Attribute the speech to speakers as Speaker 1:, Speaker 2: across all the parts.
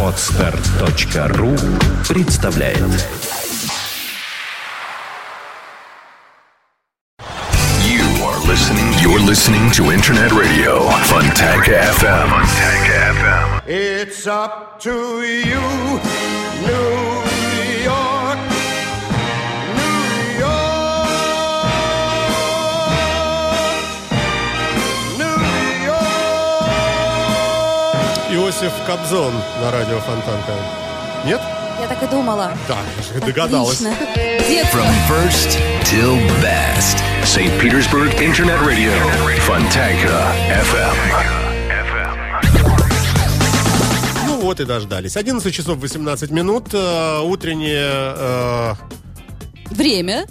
Speaker 1: Отстар.ру представляет
Speaker 2: You are listening. You're listening to Internet Radio Funtank FM. FM.
Speaker 3: It's up to you, New
Speaker 4: Иосиф Кобзон на радио Фонтанка. Нет?
Speaker 5: Я так и думала.
Speaker 4: Да, догадалась.
Speaker 2: From first till best. St. Petersburg Internet Radio. Funtanka FM.
Speaker 4: Ну вот и дождались. 11 часов 18 минут. э, утреннее э,
Speaker 5: Время.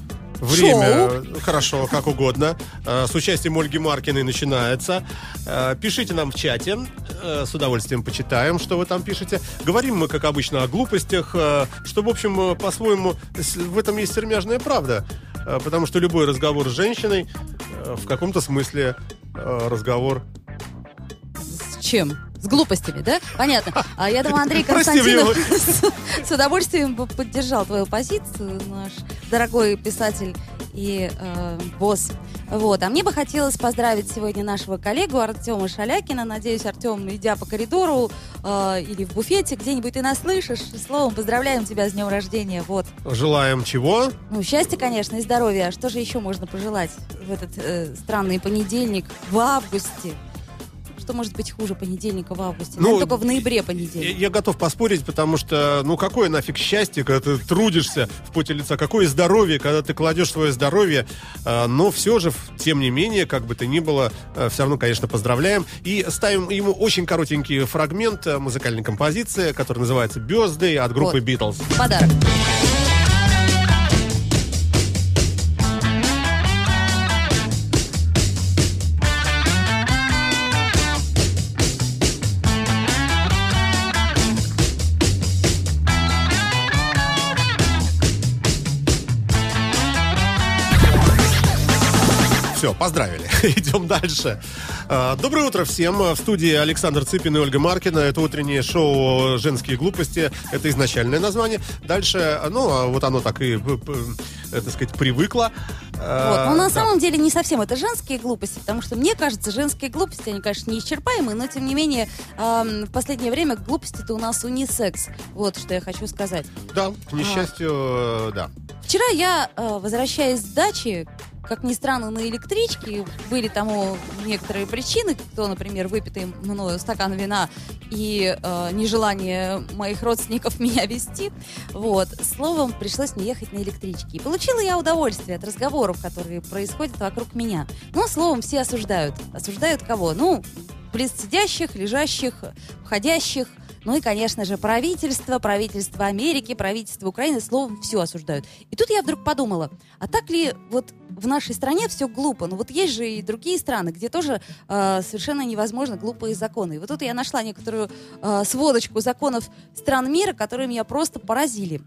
Speaker 4: Время.
Speaker 5: Шоу.
Speaker 4: Хорошо, как угодно. Э, с участием Ольги Маркиной начинается. Э, пишите нам в чате. э, с удовольствием почитаем, что вы там пишете. Говорим мы, как обычно, о глупостях. что, в общем, по-своему, в этом есть сермяжная правда. Потому что любой разговор с женщиной в каком-то смысле разговор
Speaker 5: С чем? С глупостями, да? Понятно. А я думаю, Андрей Константинов с, с удовольствием бы поддержал твою позицию, наш дорогой писатель и э, босс. Вот. А мне бы хотелось поздравить сегодня нашего коллегу Артема Шалякина. Надеюсь, Артем, идя по коридору э, или в буфете где-нибудь, ты нас слышишь. Словом, поздравляем тебя с днем рождения. Вот.
Speaker 4: желаем чего?
Speaker 5: Ну, счастья, конечно, и здоровья. А что же еще можно пожелать в этот э, странный понедельник в августе? Что может быть хуже понедельника в августе?
Speaker 4: Ну,
Speaker 5: Ну, только в ноябре
Speaker 4: Я,
Speaker 5: понедельник.
Speaker 4: я готов поспорить, потому что, ну, какое нафиг счастье, когда ты трудишься в поте лица, какое здоровье, когда ты кладешь свое здоровье, А, но все же, тем не менее, как бы то ни было, все равно, конечно, поздравляем. И ставим ему очень коротенький фрагмент э, музыкальной композиции, который называется «Birthday» от группы
Speaker 5: Вот.
Speaker 4: Beatles.
Speaker 5: Подарок.
Speaker 4: Все, поздравили. Идем дальше. А, Доброе утро всем. В студии Александр Цыпин и Ольга Маркина. Это утреннее шоу «Женские глупости». Это изначальное название. Дальше, ну, а вот оно так и, э, так сказать, привыкло. А,
Speaker 5: Вот. Но на
Speaker 4: да.
Speaker 5: самом деле не совсем это женские глупости, потому что мне кажется, женские глупости, они, конечно, неисчерпаемые, но тем не менее в последнее время глупости-то у нас унисекс. Вот что я хочу сказать.
Speaker 4: Да, к несчастью, э, да.
Speaker 5: Вчера я, э, возвращаясь с дачи, как ни странно, на электричке, были тому некоторые причины, кто, например, выпитый мною стакан вина и э, нежелание моих родственников меня вести. Вот. Словом, пришлось мне ехать на электричке. И получила я удовольствие от разговоров, которые происходят вокруг меня. Но, словом, все осуждают. Осуждают кого? Ну, близ сидящих, лежащих, входящих, ну и, конечно же, правительство, правительство Америки, правительство Украины, словом, все осуждают. И тут я вдруг подумала, а так ли вот в нашей стране все глупо? Ну вот есть же и другие страны, где тоже э, совершенно невозможно глупые законы. И вот тут я нашла некоторую э, сводочку законов стран мира, которые меня просто поразили.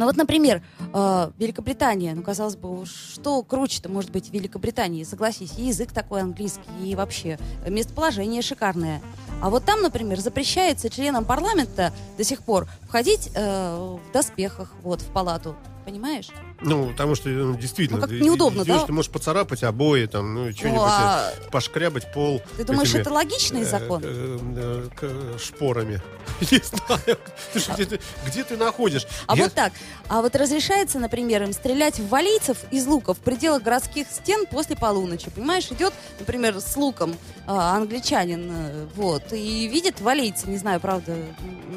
Speaker 5: Ну вот, например, э, Великобритания, ну, казалось бы, что круче-то может быть в Великобритании, согласись, язык такой английский, и вообще местоположение шикарное. А вот там, например, запрещается членам парламента до сих пор входить э, в доспехах, вот, в палату, понимаешь?
Speaker 4: Ну, потому что ну, действительно,
Speaker 5: Ну, как
Speaker 4: ты-
Speaker 5: неудобно,
Speaker 4: идешь,
Speaker 5: да?
Speaker 4: ты можешь поцарапать обои, там, ну, что-нибудь,
Speaker 5: а-
Speaker 4: пошкрябать пол.
Speaker 5: Ты думаешь,
Speaker 4: этими,
Speaker 5: это логичный
Speaker 4: э,
Speaker 5: закон?
Speaker 4: э, э, шпорами. Не знаю. Слушай, где ты- Где ты находишь?
Speaker 5: А
Speaker 4: Я-
Speaker 5: вот так. А вот разрешается, например, им стрелять в валийцев из лука в пределах городских стен после полуночи. Понимаешь, идет, например, с луком а, англичанин, э, вот, и видит валийца, не знаю, правда,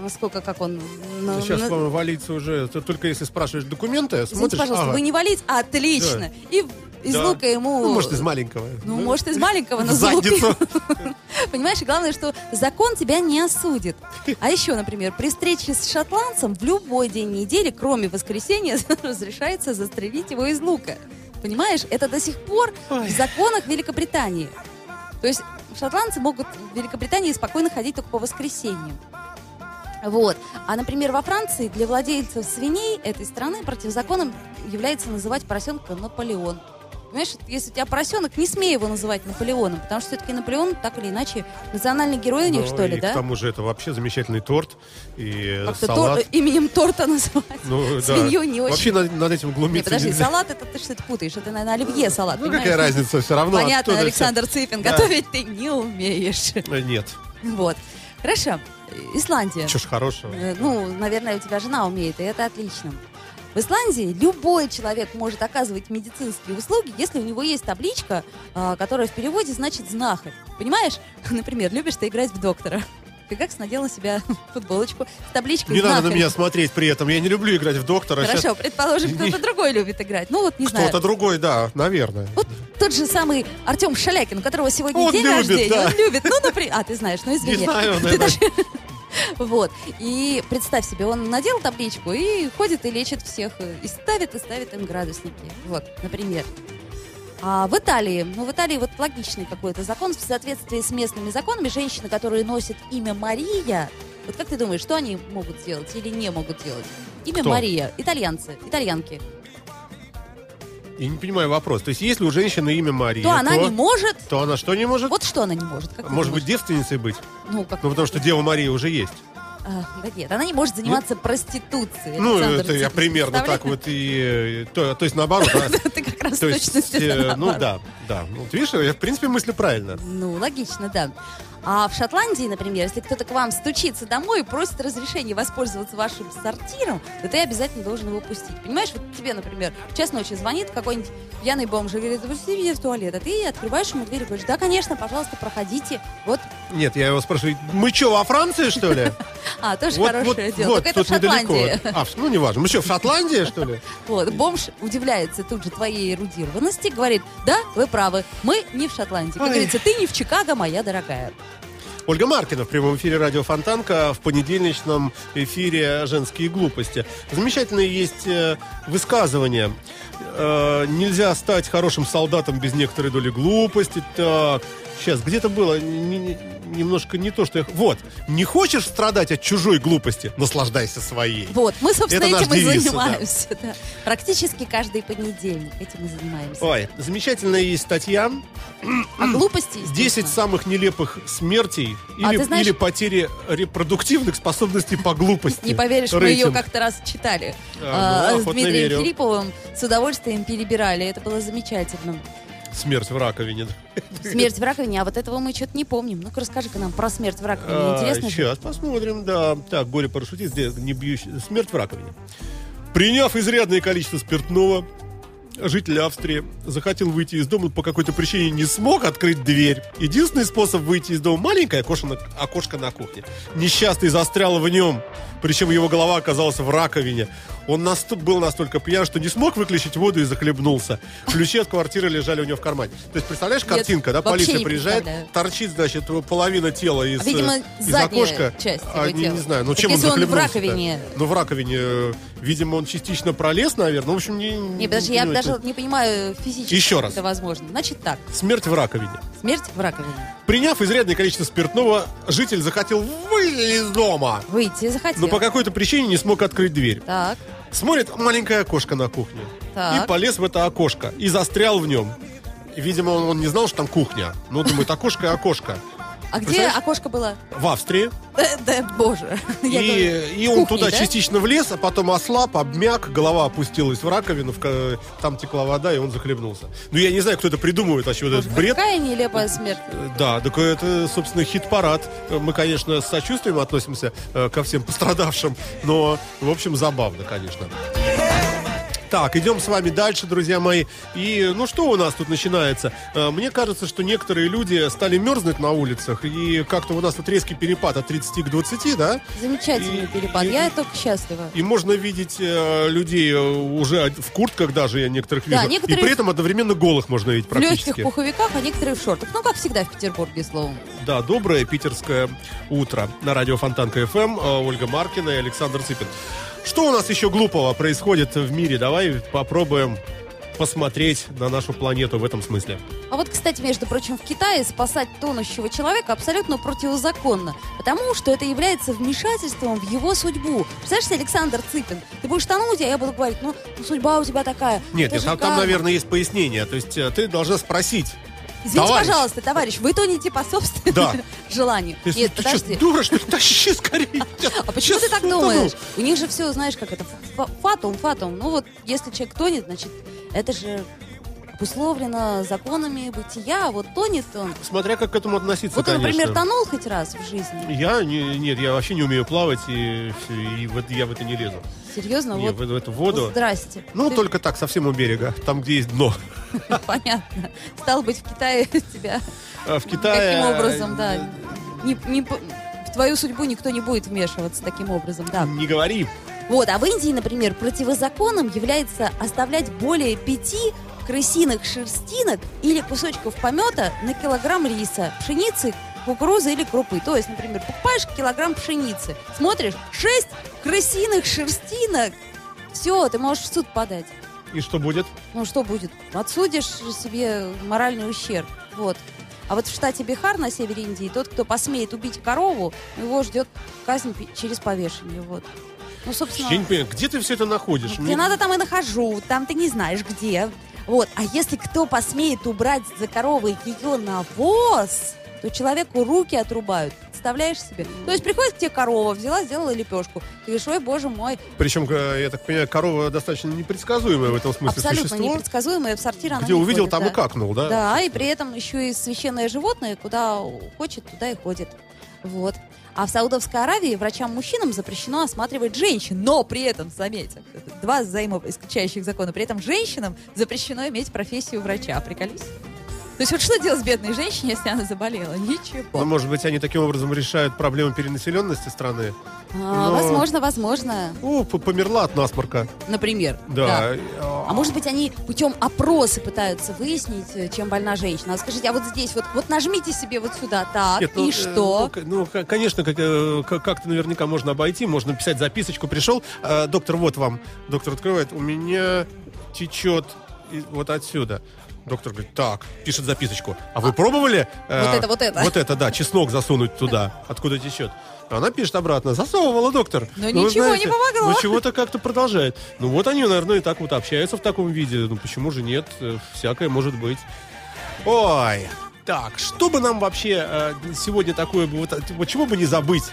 Speaker 5: насколько, как он... на-
Speaker 4: Сейчас,
Speaker 5: на-
Speaker 4: по-моему, валиться уже, только если спрашиваешь документы,
Speaker 5: Извините,
Speaker 4: смотришь,
Speaker 5: пожалуйста,
Speaker 4: ага,
Speaker 5: вы не валиец? Отлично. И из
Speaker 4: Да.
Speaker 5: лука ему...
Speaker 4: ну, может, из маленького.
Speaker 5: Ну, может, из маленького, но залупил. Понимаешь, и главное, что закон тебя не осудит. А еще, например, при встрече с шотландцем в любой день недели, кроме воскресенья, разрешается застрелить его из лука. Понимаешь, это до сих пор
Speaker 4: Ой.
Speaker 5: в законах Великобритании. То есть шотландцы могут в Великобритании спокойно ходить только по воскресеньям. Вот. А, например, во Франции для владельцев свиней этой страны противозаконным является называть поросенка Наполеон. Понимаешь, если у тебя поросенок, не смей его называть Наполеоном, потому что все-таки Наполеон, так или иначе, национальный герой у них,
Speaker 4: Ну,
Speaker 5: что ли,
Speaker 4: и
Speaker 5: да?
Speaker 4: к тому же это вообще замечательный торт и
Speaker 5: Как-то
Speaker 4: салат.
Speaker 5: тор- именем торта называть.
Speaker 4: Ну, да.
Speaker 5: Свинью не очень.
Speaker 4: Вообще над, над этим
Speaker 5: Не,
Speaker 4: глумиться
Speaker 5: подожди,
Speaker 4: нельзя.
Speaker 5: салат это ты что-то путаешь. Это, наверное, оливье салат.
Speaker 4: Ну,
Speaker 5: понимаешь?
Speaker 4: какая разница, все равно.
Speaker 5: Понятно, Александр Цыпин,
Speaker 4: Да.
Speaker 5: готовить ты не умеешь.
Speaker 4: Э, Нет,
Speaker 5: Вот. Хорошо. Исландия.
Speaker 4: что ж хорошего.
Speaker 5: Э, Ну, наверное, у тебя жена умеет, и это отлично. В Исландии любой человек может оказывать медицинские услуги, если у него есть табличка, а, которая в переводе значит знахарь. Понимаешь? Например, любишь ты играть в доктора. Ты как надел на себя футболочку с табличкой
Speaker 4: Не надо на
Speaker 5: «Знахарь».
Speaker 4: меня смотреть при этом. Я не люблю играть в доктора.
Speaker 5: Хорошо,
Speaker 4: Щас
Speaker 5: предположим, кто-то другой любит играть. Ну вот, не знаю.
Speaker 4: Кто-то другой, да, наверное.
Speaker 5: Вот тот же самый Артем Шалякин, у которого сегодня
Speaker 4: Он
Speaker 5: день
Speaker 4: любит,
Speaker 5: рождения,
Speaker 4: да.
Speaker 5: он любит. Ну, например, а ты знаешь, ну извини.
Speaker 4: Не знаю,
Speaker 5: Ты
Speaker 4: наверное.
Speaker 5: даже- Вот. И представь себе, он надел табличку и ходит и лечит всех, и ставит, и ставит им градусники. Вот, например. А в Италии, ну в Италии вот логичный какой-то закон, в соответствии с местными законами, женщины, которые носят имя Мария, вот как ты думаешь, что они могут сделать или не могут делать? Имя
Speaker 4: Кто?
Speaker 5: Мария, итальянцы, итальянки.
Speaker 4: Я не понимаю вопрос. То есть, если у женщины имя Мария,
Speaker 5: То она не может.
Speaker 4: то она что не может?
Speaker 5: Вот что она не может? Как
Speaker 4: Может быть, девственницей быть?
Speaker 5: Ну, как
Speaker 4: Ну, потому что Дева Мария уже есть.
Speaker 5: А, да нет, она не может заниматься проституцией.
Speaker 4: Ну,
Speaker 5: Александр
Speaker 4: это я примерно так вот и... э, То, то есть, наоборот?
Speaker 5: Ты как раз
Speaker 4: То
Speaker 5: точно
Speaker 4: э, ну да, да. Ну, видишь, я, в принципе, мыслю правильно.
Speaker 5: Ну, логично, да. А в Шотландии, например, если кто-то к вам стучится домой и просит разрешения воспользоваться вашим сортиром, то ты обязательно должен его пустить. Понимаешь, вот тебе, например, в час ночи звонит какой-нибудь пьяный бомж и говорит, пусти меня в туалет, а ты открываешь ему дверь и говоришь, да, конечно, пожалуйста, проходите. Вот,
Speaker 4: Нет, я его спрашиваю, мы что, во Франции, что ли?
Speaker 5: А, тоже
Speaker 4: Вот,
Speaker 5: хорошее
Speaker 4: вот,
Speaker 5: дело.
Speaker 4: вот,
Speaker 5: Только это в
Speaker 4: тут недалеко.
Speaker 5: Шотландии.
Speaker 4: А, в- ну, неважно. Мы что, в Шотландии, что ли?
Speaker 5: Вот, бомж удивляется тут же твоей эрудированности, говорит, да, вы правы, мы не в Шотландии. Как говорится, ты не в Чикаго, моя дорогая.
Speaker 4: Ольга Маркина в прямом эфире радио Фонтанка в понедельничном эфире «Женские глупости». Замечательные есть э, высказывания. Э, нельзя стать хорошим солдатом без некоторой доли глупости. Так, сейчас, где-то было не- не- немножко не то, что я... Вот, не хочешь страдать от чужой глупости? Наслаждайся своей.
Speaker 5: Вот, мы, собственно,
Speaker 4: Это
Speaker 5: этим и
Speaker 4: девиз,
Speaker 5: занимаемся. да. Практически каждый понедельник этим и занимаемся.
Speaker 4: Ой, замечательная есть статья.
Speaker 5: А глупости,
Speaker 4: 10
Speaker 5: естественно.
Speaker 4: самых нелепых смертей
Speaker 5: А
Speaker 4: или,
Speaker 5: знаешь-
Speaker 4: или потери репродуктивных способностей по глупости.
Speaker 5: Не поверишь, мы ее как-то раз читали.
Speaker 4: А,
Speaker 5: А,
Speaker 4: ну,
Speaker 5: с
Speaker 4: охотно
Speaker 5: Дмитрием
Speaker 4: верю.
Speaker 5: Филипповым с удовольствием перебирали. Это было замечательно.
Speaker 4: Смерть в раковине.
Speaker 5: Смерть в раковине, а вот этого мы что-то не помним. Ну-ка расскажи-ка нам про смерть в раковине.
Speaker 4: А,
Speaker 5: Интересно же.
Speaker 4: Сейчас посмотрим, да. Так, горе-парашютист, не бьющий. Смерть в раковине. Приняв изрядное количество спиртного, житель Австрии захотел выйти из дома, по какой-то причине не смог открыть дверь. Единственный способ выйти из дома – маленькое окошко на, окошко на кухне. Несчастный застрял в нем, причем его голова оказалась в раковине. Он наст- был настолько пьян, что не смог выключить воду и захлебнулся. Ключи от квартиры лежали у него в кармане. То есть, представляешь, картинка, да?
Speaker 5: вообще
Speaker 4: Полиция приезжает, торчит, значит, половина тела из,
Speaker 5: А, видимо,
Speaker 4: э, из окошка.
Speaker 5: часть
Speaker 4: А, не, не знаю, ну
Speaker 5: Так
Speaker 4: чем он
Speaker 5: если он в
Speaker 4: захлебнулся
Speaker 5: раковине-
Speaker 4: Ну, в раковине, э, видимо, он частично пролез, наверное. Ну, в общем, не...
Speaker 5: Не, подожди, я даже не понимаю физически,
Speaker 4: Еще раз.
Speaker 5: это возможно. Значит так,
Speaker 4: Смерть в раковине.
Speaker 5: смерть в раковине.
Speaker 4: Приняв изрядное количество спиртного, житель захотел выйти из дома.
Speaker 5: Выйти захотел.
Speaker 4: Но по какой-то причине не смог открыть дверь.
Speaker 5: Так,
Speaker 4: Смотрит маленькое окошко на кухне.
Speaker 5: Так.
Speaker 4: И полез в это окошко. И застрял в нем. Видимо, он, он не знал, что там кухня. Ну, думает, окошко и окошко.
Speaker 5: А где окошко было?
Speaker 4: В Австрии.
Speaker 5: Да, боже.
Speaker 4: И, и он туда
Speaker 5: да?
Speaker 4: частично влез, а потом ослаб, обмяк, голова опустилась в раковину, там текла вода, и он захлебнулся. Ну, я не знаю, кто это придумывает вообще, вот этот бред.
Speaker 5: Какая нелепая смерть.
Speaker 4: Э, Да, так это, собственно, хит-парад. Э, Мы, конечно, с сочувствием относимся э, ко всем пострадавшим, но, в общем, забавно, конечно. Так, идем с вами дальше, друзья мои. И, ну, что у нас тут начинается? Э, Мне кажется, что некоторые люди стали мерзнуть на улицах, и как-то у нас тут резкий перепад от 30 к 20, да?
Speaker 5: Замечательный
Speaker 4: И-
Speaker 5: перепад.
Speaker 4: и-
Speaker 5: Я только счастлива.
Speaker 4: И можно видеть э, людей э, уже в куртках даже, я некоторых вижу.
Speaker 5: Да, некоторые-
Speaker 4: И при этом одновременно голых можно видеть
Speaker 5: В легких
Speaker 4: практически.
Speaker 5: пуховиках, а некоторые в шортах. Ну, как всегда в Петербурге, словом.
Speaker 4: Да, доброе питерское утро. На радио Фонтанка ФМ Ольга Маркина и Александр Цыпин. Что у нас еще глупого происходит в мире? Давай попробуем посмотреть на нашу планету в этом смысле.
Speaker 5: А вот, кстати, между прочим, в Китае спасать тонущего человека абсолютно противозаконно, потому что это является вмешательством в его судьбу. Представляешь, Александр Цыпин, ты будешь тонуть, а я буду говорить, ну, судьба у тебя такая.
Speaker 4: Нет, нет, там, там, наверное, есть пояснение. То есть э, ты должна спросить.
Speaker 5: Извините,
Speaker 4: товарищ.
Speaker 5: пожалуйста, товарищ, вы тонете по собственному
Speaker 4: Да.
Speaker 5: желанию.
Speaker 4: Ты,
Speaker 5: Нет,
Speaker 4: ты
Speaker 5: подожди.
Speaker 4: что, дура, что ли? Тащи скорее.
Speaker 5: А почему ты так думаешь? У них же все, знаешь, как это, фа- фатум, фатум. Ну вот, если человек тонет, значит, это же обусловлено законами бытия, вот тонет он.
Speaker 4: Смотря как к этому относиться,
Speaker 5: Вот ты,
Speaker 4: конечно.
Speaker 5: например, тонул хоть раз в жизни?
Speaker 4: Я не, нет, я вообще не умею плавать и, всё, и в это- я в это не лезу.
Speaker 5: Серьезно?
Speaker 4: Не,
Speaker 5: вот,
Speaker 4: в, в эту воду.
Speaker 5: Здрасте.
Speaker 4: Ну,
Speaker 5: Ты-
Speaker 4: только так, совсем у берега, там, где есть дно.
Speaker 5: Понятно. Стал быть, в Китае тебя
Speaker 4: А в Китае...
Speaker 5: таким образом, да. Не, не по- в твою судьбу никто не будет вмешиваться таким образом, да.
Speaker 4: Не говори.
Speaker 5: Вот, а в Индии, например, противозаконным является оставлять более пяти крысиных шерстинок или кусочков помета на килограмм риса, пшеницы, кукурузы или крупы. То есть, например, покупаешь килограмм пшеницы, смотришь, шесть крысиных шерстинок, все, ты можешь в суд подать.
Speaker 4: И что будет?
Speaker 5: Ну что будет? Отсудишь себе моральный ущерб. Вот. А вот в штате Бихар на севере Индии тот, кто посмеет убить корову, его ждет казнь через повешение. Вот. Ну, собственно,
Speaker 4: Я не понимаю, где ты все это находишь?
Speaker 5: где
Speaker 4: Мне-
Speaker 5: надо, там и нахожу. Там ты не знаешь, где. Вот. А если кто посмеет убрать за коровой ее навоз, то человеку руки отрубают. Представляешь себе? То есть приходит к тебе корова, взяла, сделала лепешку. Ты говоришь, ой, боже мой,
Speaker 4: Причем, э, я так понимаю, корова достаточно непредсказуемая в этом смысле
Speaker 5: абсолютно
Speaker 4: существо.
Speaker 5: непредсказуемое в сортир она
Speaker 4: Где увидел,
Speaker 5: ходит,
Speaker 4: там
Speaker 5: да.
Speaker 4: и какнул, да?
Speaker 5: Да, и при этом еще и священное животное, куда хочет, туда и ходит. Вот. А в Саудовской Аравии врачам-мужчинам запрещено осматривать женщин, но при этом, заметьте, два взаимоисключающих закона, при этом женщинам запрещено иметь профессию врача. Приколись? То есть вот что делать с бедной женщиной, если она заболела?
Speaker 4: Ну,
Speaker 5: Ничего.
Speaker 4: может быть, они таким образом решают проблему перенаселенности страны?
Speaker 5: А,
Speaker 4: но-
Speaker 5: Возможно, возможно.
Speaker 4: О, померла от насморка.
Speaker 5: Например.
Speaker 4: Да.
Speaker 5: А может быть, они путем опроса пытаются выяснить, э, чем больна женщина. А скажите, а вот здесь, вот, вот нажмите себе вот сюда, так,
Speaker 4: Нет, ну,
Speaker 5: и
Speaker 4: э,
Speaker 5: что?
Speaker 4: Ну, ну, конечно, как, э, как-то наверняка можно обойти, можно написать записочку. Пришел, э, доктор, вот вам. Доктор открывает, у меня течет вот отсюда. Доктор говорит, так, пишет записочку. А вы пробовали? э,
Speaker 5: Вот это, вот это.
Speaker 4: Вот это, да, чеснок засунуть туда, откуда течет. Она пишет обратно, засовывала, доктор.
Speaker 5: Но
Speaker 4: Ну,
Speaker 5: ничего не помогло.
Speaker 4: Ну, чего-то как-то продолжает. Ну, вот они, наверное, и так вот общаются в таком виде. Ну, почему же нет? Э, Всякое может быть. Ой, так, что бы нам вообще э, сегодня такое бы, вот, чего бы не забыть?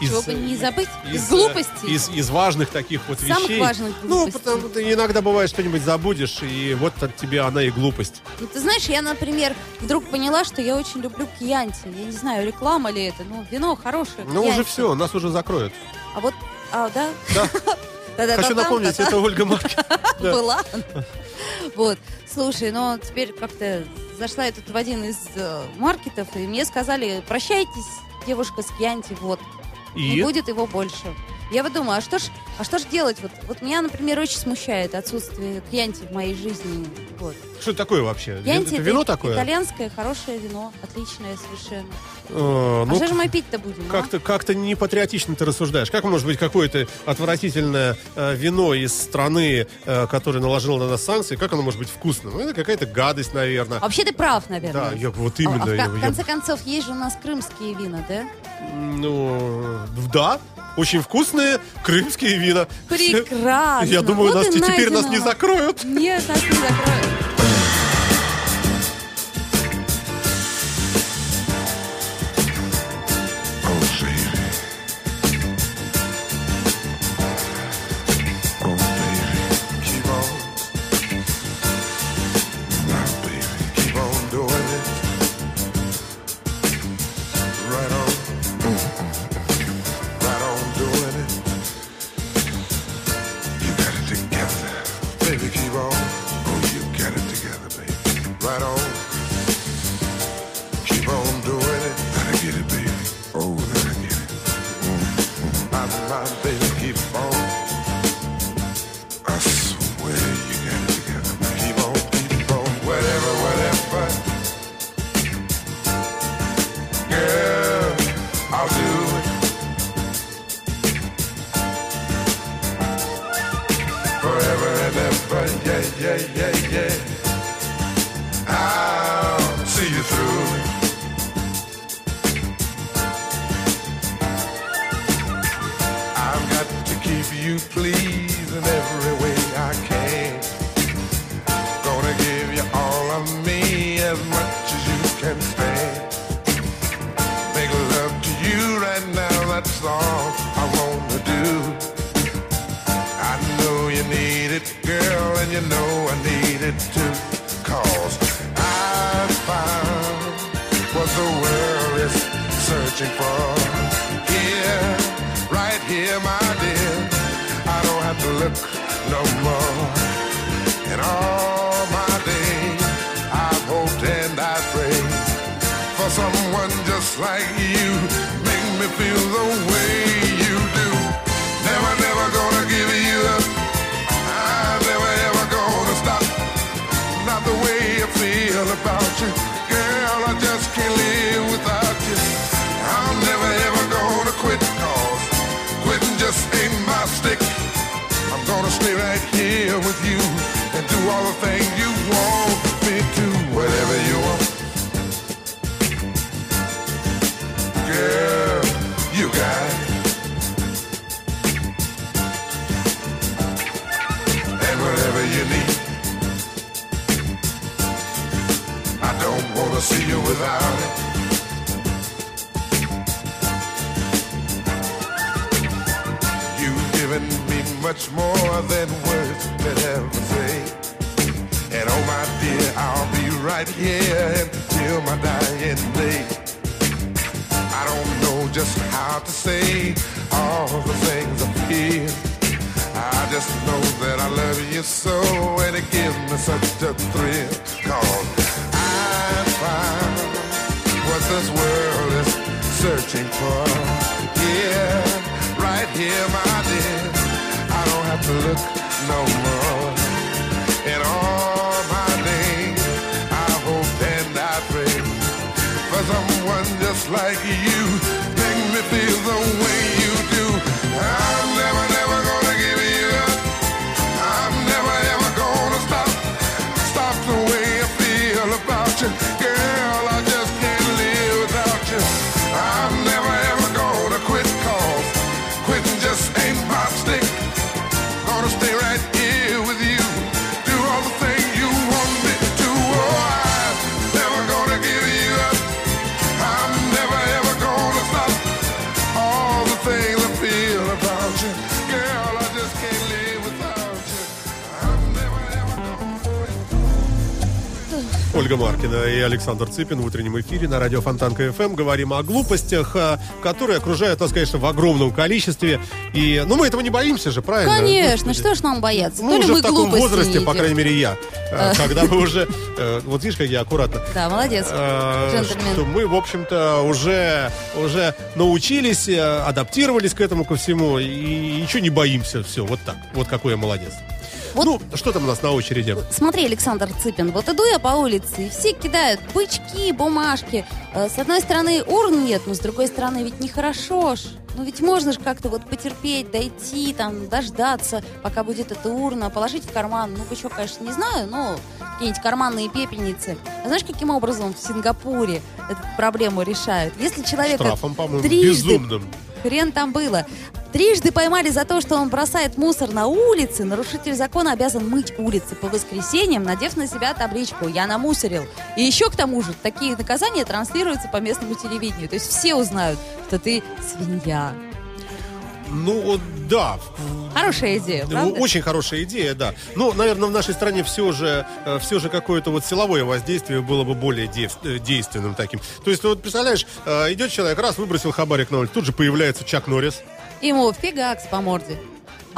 Speaker 5: Чего бы не забыть? Из
Speaker 4: э,
Speaker 5: глупостей?
Speaker 4: Из, из важных таких вот
Speaker 5: Самых
Speaker 4: вещей.
Speaker 5: важных
Speaker 4: Ну,
Speaker 5: глупостей.
Speaker 4: потому что иногда бывает что-нибудь забудешь, и вот от тебе она и глупость.
Speaker 5: Ну, ты знаешь, я, например, вдруг поняла, что я очень люблю кьянти. Я не знаю, реклама ли это, но вино хорошее.
Speaker 4: Ну, уже все, нас уже закроют.
Speaker 5: А вот, а, да?
Speaker 4: Да. Хочу напомнить, это Ольга Маркина. да.
Speaker 5: Была. Вот. Слушай, ну теперь как-то зашла я тут в один из э, маркетов, и мне сказали, прощайтесь, девушка с Кьянти, вот.
Speaker 4: И?
Speaker 5: будет его больше. Я вот думаю, а что ж, а что ж делать? Вот, вот меня, например, очень смущает отсутствие кьянти в моей жизни. Вот.
Speaker 4: Что это такое вообще?
Speaker 5: Кьянти
Speaker 4: это вино такое?
Speaker 5: итальянское хорошее вино, отличное совершенно.
Speaker 4: Э,
Speaker 5: а
Speaker 4: ну,
Speaker 5: что же мы пить-то будем? а?
Speaker 4: Как-то как не патриотично ты рассуждаешь. Как может быть какое-то отвратительное э, вино из страны, э, которая наложила на нас санкции, как оно может быть вкусным? Ну, это какая-то гадость, наверное.
Speaker 5: А Вообще ты прав, наверное.
Speaker 4: Да, я, вот
Speaker 5: А-
Speaker 4: именно.
Speaker 5: а в,
Speaker 4: я-
Speaker 5: кон- в
Speaker 4: я-
Speaker 5: конце концов, есть же у нас крымские вина, да?
Speaker 4: ну, да, очень вкусные крымские вина.
Speaker 5: Прекрасно.
Speaker 4: Я думаю,
Speaker 5: Вот
Speaker 4: нас, теперь нас не закроют.
Speaker 5: Нет, нас не закроют.
Speaker 2: Yeah,
Speaker 4: Ольга Маркина и Александр Цыпин в утреннем эфире на радио Фонтанка ФМ. Говорим о глупостях, а, которые окружают нас, конечно, в огромном количестве. И, ну, мы этого не боимся же, правильно?
Speaker 5: Конечно,
Speaker 4: Господи.
Speaker 5: что ж нам бояться? Ли
Speaker 4: уже в таком возрасте, по крайней мере, я. э, Когда мы уже... э, Вот видишь, как я аккуратно.
Speaker 5: Да, молодец,
Speaker 4: Э. Что мы, в общем-то, уже, уже научились, э, адаптировались к этому ко всему. И ничего не боимся. Все, вот так. Вот какой я молодец.
Speaker 5: Вот-
Speaker 4: Ну, что там у нас на очереди?
Speaker 5: Смотри, Александр Цыпин, вот иду я по улице, и все кидают бычки, бумажки. Э, С одной стороны, урн нет, но с другой стороны, ведь нехорошо ж. Ну ведь можно же как-то вот потерпеть, дойти, там, дождаться, пока будет эта урна, положить в карман. Ну, бычок, конечно, не знаю, но какие-нибудь карманные пепельницы. А знаешь, каким образом в Сингапуре эту проблему решают? Если человека
Speaker 4: Штрафом,
Speaker 5: трижды
Speaker 4: безумным.
Speaker 5: Хрен там было. Трижды поймали за то, что он бросает мусор на улице. Нарушитель закона обязан мыть улицы по воскресеньям, надев на себя табличку «Я намусорил». И еще к тому же такие наказания транслируются по местному телевидению. То есть все узнают, что ты свинья.
Speaker 4: Ну, вот, да.
Speaker 5: Хорошая идея, правда?
Speaker 4: Очень хорошая идея, да. Ну, наверное, в нашей стране все же, э, все же какое-то вот силовое воздействие было бы более э, действенным таким. То есть, вот представляешь, э, идет человек, раз выбросил хабарик на улицу, тут же появляется Чак Норрис.
Speaker 5: Ему фигакс по морде.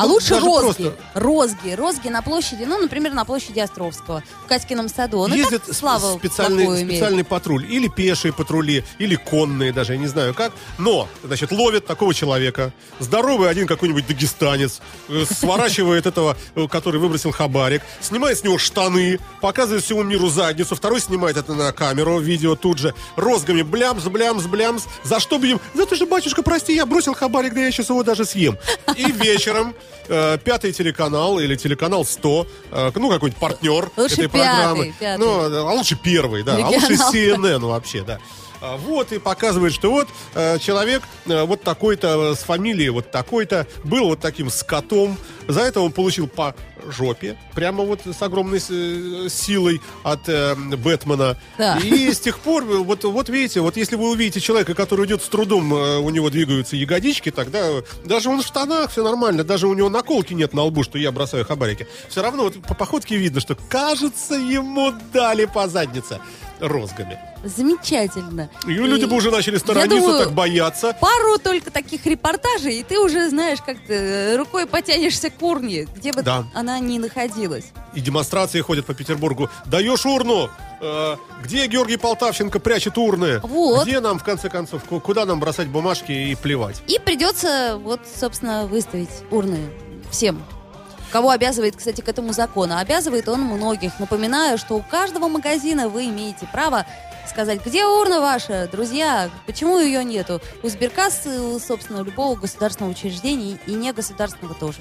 Speaker 5: А
Speaker 4: Ну,
Speaker 5: лучше розги.
Speaker 4: просто-
Speaker 5: Розги. Розги на площади, ну, например, на площади Островского, в Катькином саду. Он и
Speaker 4: Ездит
Speaker 5: так
Speaker 4: с-
Speaker 5: славу
Speaker 4: специальный,
Speaker 5: имеет.
Speaker 4: специальный патруль. Или пешие патрули, или конные даже, я не знаю как. Но, значит, ловит такого человека. Здоровый один какой-нибудь дагестанец. э, Сворачивает этого, э, который выбросил хабарик. Снимает с него штаны. Показывает всему миру задницу. Второй снимает это на камеру, видео тут же. Розгами блямс, блямс, блямс. За что бьем? За то, что, батюшка, прости, я бросил хабарик, да я сейчас его даже съем. И вечером э, пятый телеканал или телеканал 100, э, ну, какой-нибудь партнер
Speaker 5: Лучше
Speaker 4: этой
Speaker 5: пятый,
Speaker 4: программы.
Speaker 5: пятый.
Speaker 4: Ну, а лучше первый, да. А лучше
Speaker 5: Регионал.
Speaker 4: CNN вообще, да. А, Вот, и показывает, что вот э, человек вот такой-то, с фамилией вот такой-то, был вот таким скотом. За это он получил по жопе, прямо вот с огромной э, силой от э, Бэтмена.
Speaker 5: Да.
Speaker 4: И с тех пор, э, вот, вот видите, вот если вы увидите человека, который идет с трудом, э, у него двигаются ягодички, тогда даже он в штанах, все нормально, даже у него наколки нет на лбу, что я бросаю хабарики. Все равно вот по походке видно, что кажется ему дали по заднице розгами.
Speaker 5: Замечательно.
Speaker 4: И люди бы уже начали сторониться,
Speaker 5: думаю,
Speaker 4: так бояться.
Speaker 5: Пару только таких репортажей, и ты уже знаешь, как ты рукой потянешься урне, где бы
Speaker 4: Да.
Speaker 5: она ни находилась.
Speaker 4: И демонстрации ходят по Петербургу. Даешь урну? Э, где Георгий Полтавченко прячет урны?
Speaker 5: Вот.
Speaker 4: Где нам, в конце концов, ку- куда нам бросать бумажки и плевать?
Speaker 5: И придется, вот, собственно, выставить урны всем. Кого обязывает, кстати, к этому закон? А Обязывает он многих. Напоминаю, что у каждого магазина вы имеете право сказать, где урна ваша, друзья, почему ее нету? У сберкассы, у, собственно, любого государственного учреждения и негосударственного тоже.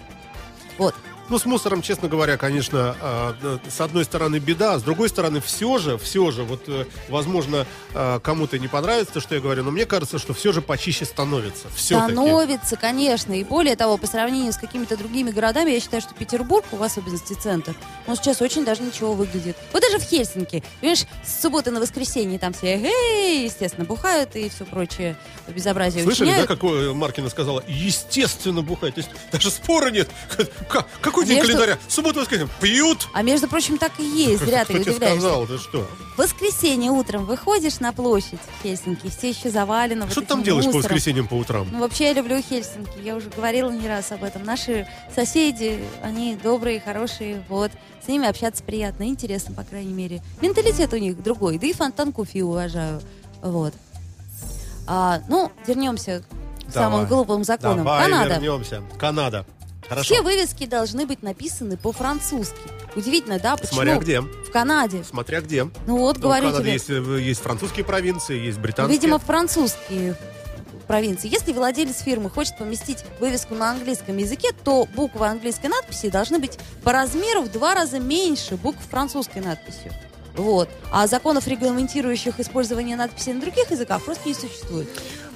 Speaker 5: Вот.
Speaker 4: Ну, с мусором, честно говоря, конечно, э, с одной стороны беда, а с другой стороны все же, все же, вот, э, возможно, э, кому-то не понравится то, что я говорю, но мне кажется, что все же почище становится. Все-таки.
Speaker 5: Становится, конечно. И более того, по сравнению с какими-то другими городами, я считаю, что Петербург, в особенности центр, он сейчас очень даже ничего выглядит. Вот даже в Хельсинки. Понимаешь, с субботы на воскресенье там все, эй, естественно, бухают и все прочее безобразие
Speaker 4: Слышали, да,
Speaker 5: учиняют.
Speaker 4: как э, Маркина сказала? Естественно, бухать. То есть даже спора нет. Ка- Какой
Speaker 5: А
Speaker 4: день
Speaker 5: между-
Speaker 4: календаря? Суббота, воскресенье. Пьют.
Speaker 5: А между прочим, так и есть. Зря ты удивляешься.
Speaker 4: сказал? Ты что?
Speaker 5: В воскресенье утром выходишь на площадь Хельсинки, все еще завалено вот
Speaker 4: Что ты там делаешь по воскресеньям по утрам?
Speaker 5: Ну, вообще, я люблю Хельсинки. Я уже говорила не раз об этом. Наши соседи, они добрые, хорошие. Вот. С ними общаться приятно, интересно, по крайней мере. Менталитет у них другой. Да и фонтан Куфи уважаю. Вот. А, ну, вернемся к самым
Speaker 4: Давай.
Speaker 5: глупым законам.
Speaker 4: Давай
Speaker 5: Канада.
Speaker 4: вернемся. Канада. Хорошо.
Speaker 5: Все вывески должны быть написаны по-французски. Удивительно, да? Почему?
Speaker 4: Смотря где.
Speaker 5: В Канаде.
Speaker 4: Смотря где.
Speaker 5: Ну вот,
Speaker 4: Ну, в
Speaker 5: говорю
Speaker 4: Канаде
Speaker 5: тебе.
Speaker 4: есть, э, есть французские провинции, есть британские.
Speaker 5: Видимо, французские провинции. Если владелец фирмы хочет поместить вывеску на английском языке, то буквы английской надписи должны быть по размеру в два раза меньше букв французской надписью. Вот. А законов, регламентирующих использование надписей на других языках, просто не существует.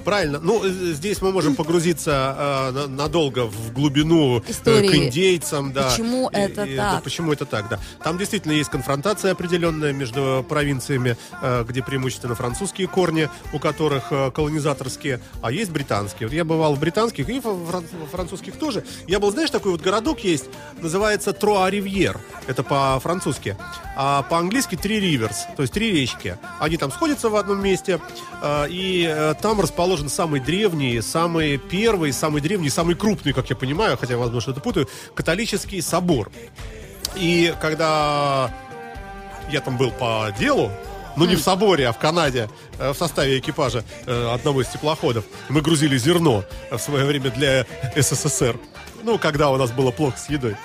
Speaker 4: Правильно. Ну, э, здесь мы можем погрузиться э, на- надолго в глубину э,
Speaker 5: Истории.
Speaker 4: к индейцам. Да.
Speaker 5: Почему
Speaker 4: И-
Speaker 5: это
Speaker 4: и,
Speaker 5: так?
Speaker 4: да, почему это так, да. Там действительно есть конфронтация определенная между провинциями, э, где преимущественно французские корни, у которых э, колонизаторские, а есть британские. Вот я бывал в британских и фран- французских тоже. Я был, знаешь, такой вот городок есть, называется Труа-Ривьер. Это по-французски. А по-английски Три Риверс, то есть три речки. Они там сходятся в одном месте, э, и э, там расположен самый древний, самый первый, самый древний, самый крупный, как я понимаю, хотя, возможно, что-то путаю, католический собор. И когда я там был по делу, ну не в соборе, а в Канаде, э, в составе экипажа э, одного из теплоходов, мы грузили зерно в свое время для СССР. Ну, когда у нас было плохо с едой.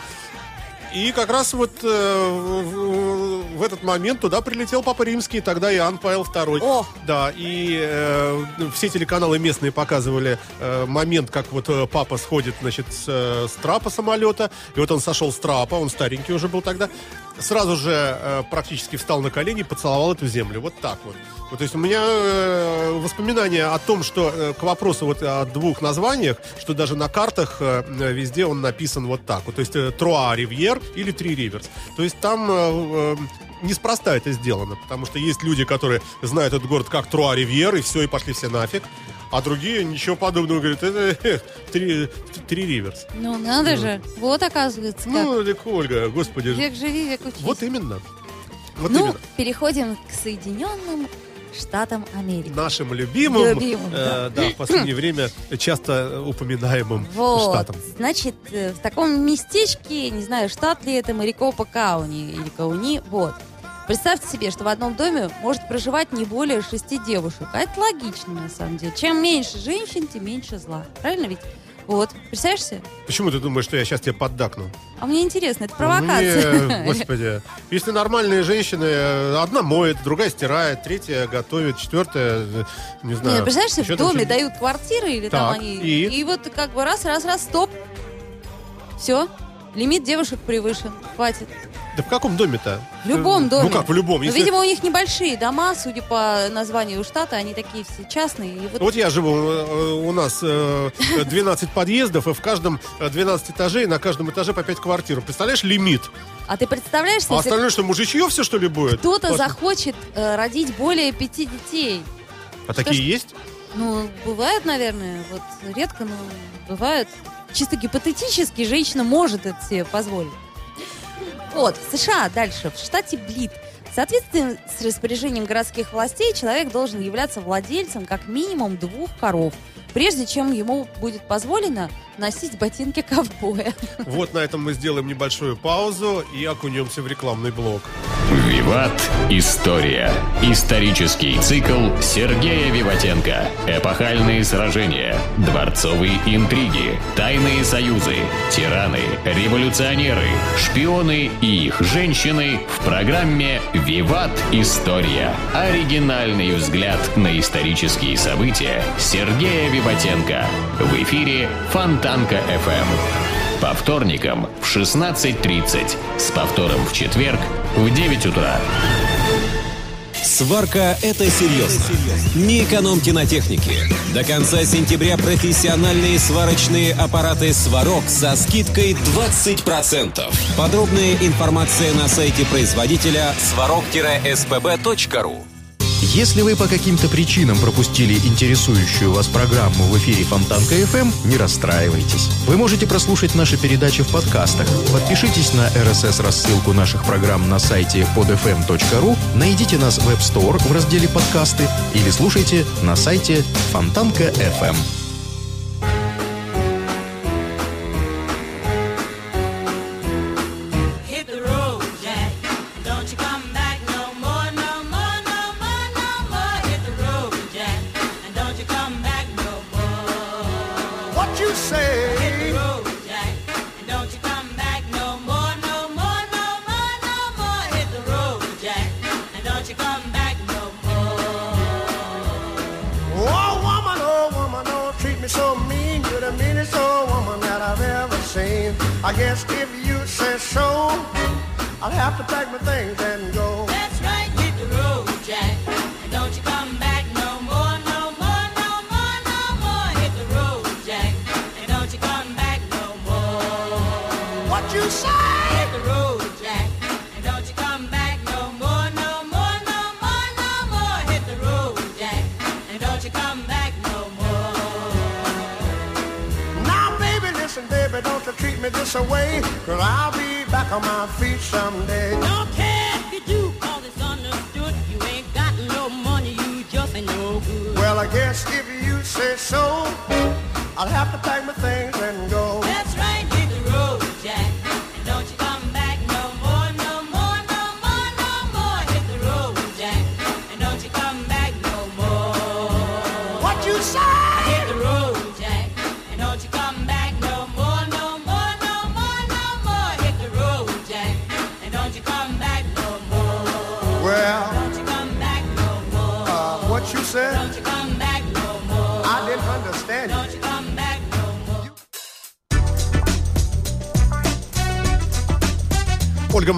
Speaker 4: И как раз вот э, в, в этот момент туда прилетел Папа Римский, тогда Иоанн Павел II.
Speaker 5: О!
Speaker 4: Да, и э, все телеканалы местные показывали э, момент, как вот э, папа сходит, значит, с, э, с трапа самолета, и вот он сошел с трапа, он старенький уже был тогда, сразу же э, практически встал на колени и поцеловал эту землю, вот так вот. Вот, то есть у меня э, воспоминания о том, что э, к вопросу вот о двух названиях, что даже на картах э, везде он написан вот так вот, то есть э, Труа Ривьер или Три Риверс. То есть там э, э, неспроста это сделано, потому что есть люди, которые знают этот город как Труа Ривьер, и все, и пошли все нафиг. А другие ничего подобного говорят, это э, три, три Риверс.
Speaker 5: Ну, надо же. Вот, оказывается, как.
Speaker 4: Ну, так, Ольга, господи.
Speaker 5: Век живи, век учись.
Speaker 4: Вот именно. Вот
Speaker 5: ну,
Speaker 4: именно.
Speaker 5: переходим к Соединенным Штатам Америки.
Speaker 4: Нашим любимым,
Speaker 5: Любимым,
Speaker 4: э, да, в последнее время часто упоминаемым
Speaker 5: Вот,
Speaker 4: штатом.
Speaker 5: значит, э, в таком местечке, не знаю, штат ли это, Марикопа Кауни или Кауни, вот. Представьте себе, что в одном доме может проживать не более шести девушек. А это логично, на самом деле. Чем меньше женщин, тем меньше зла. Правильно ведь? Вот. Представляешь себе?
Speaker 4: Почему ты думаешь, что я сейчас тебе поддакну?
Speaker 5: А мне интересно, это провокация.
Speaker 4: Мне, господи, если нормальные женщины, э, одна моет, другая стирает, третья готовит, четвертая, э, не знаю.
Speaker 5: Нет, представляешь, себе, в
Speaker 4: там
Speaker 5: доме дают квартиры или там
Speaker 4: Так,
Speaker 5: они...
Speaker 4: и?
Speaker 5: вот как бы раз, раз, раз, стоп. Все. Лимит девушек превышен. Хватит.
Speaker 4: Да в каком доме-то?
Speaker 5: В любом
Speaker 4: Э,
Speaker 5: доме.
Speaker 4: Ну как в любом?
Speaker 5: Ну,
Speaker 4: Если-
Speaker 5: видимо, у них небольшие дома, судя по названию штата, они такие все частные. И вот
Speaker 4: Вот я живу, э, у нас э, 12 подъездов, и в каждом э, 12 этажей, на каждом этаже по 5 квартир. Представляешь, лимит.
Speaker 5: А ты представляешь,
Speaker 4: А остальное что, мужичье все, что ли, будет?
Speaker 5: кто-то захочет э, родить более пяти детей?
Speaker 4: А такие есть?
Speaker 5: Ну, бывает, наверное, вот редко, но бывает. Чисто гипотетически женщина может это себе позволить. Вот, в США дальше, в штате Блит. В соответствии с распоряжением городских властей, человек должен являться владельцем как минимум двух коров, прежде чем ему будет позволено носить ботинки ковбоя.
Speaker 4: Вот на этом мы сделаем небольшую паузу и окунемся в рекламный блок.
Speaker 1: Виват. История. Исторический цикл Сергея Виватенко. Эпохальные сражения. Дворцовые интриги. Тайные союзы. Тираны. Революционеры. Шпионы и их женщины в программе «Виват. История». Оригинальный взгляд на исторические события Сергея Виватенко. В эфире Фонтанка FM. По вторникам в 16.30. С повтором в четверг в 9 утра.
Speaker 6: Сварка – это серьезно. Не экономьте на технике. До конца сентября профессиональные сварочные аппараты «Сварог» со скидкой 20%. Подробная информация на сайте производителя svarog-spb.ru
Speaker 7: Если вы по каким-то причинам пропустили интересующую вас программу в эфире Фонтанка FM, не расстраивайтесь. Вы можете прослушать наши передачи в подкастах. Подпишитесь на RSS-рассылку наших программ на сайте podfm.ru, найдите нас в App Store в разделе «Подкасты» или слушайте на сайте Фонтанка FM.
Speaker 3: Well, I guess if you say so, I'll have to pack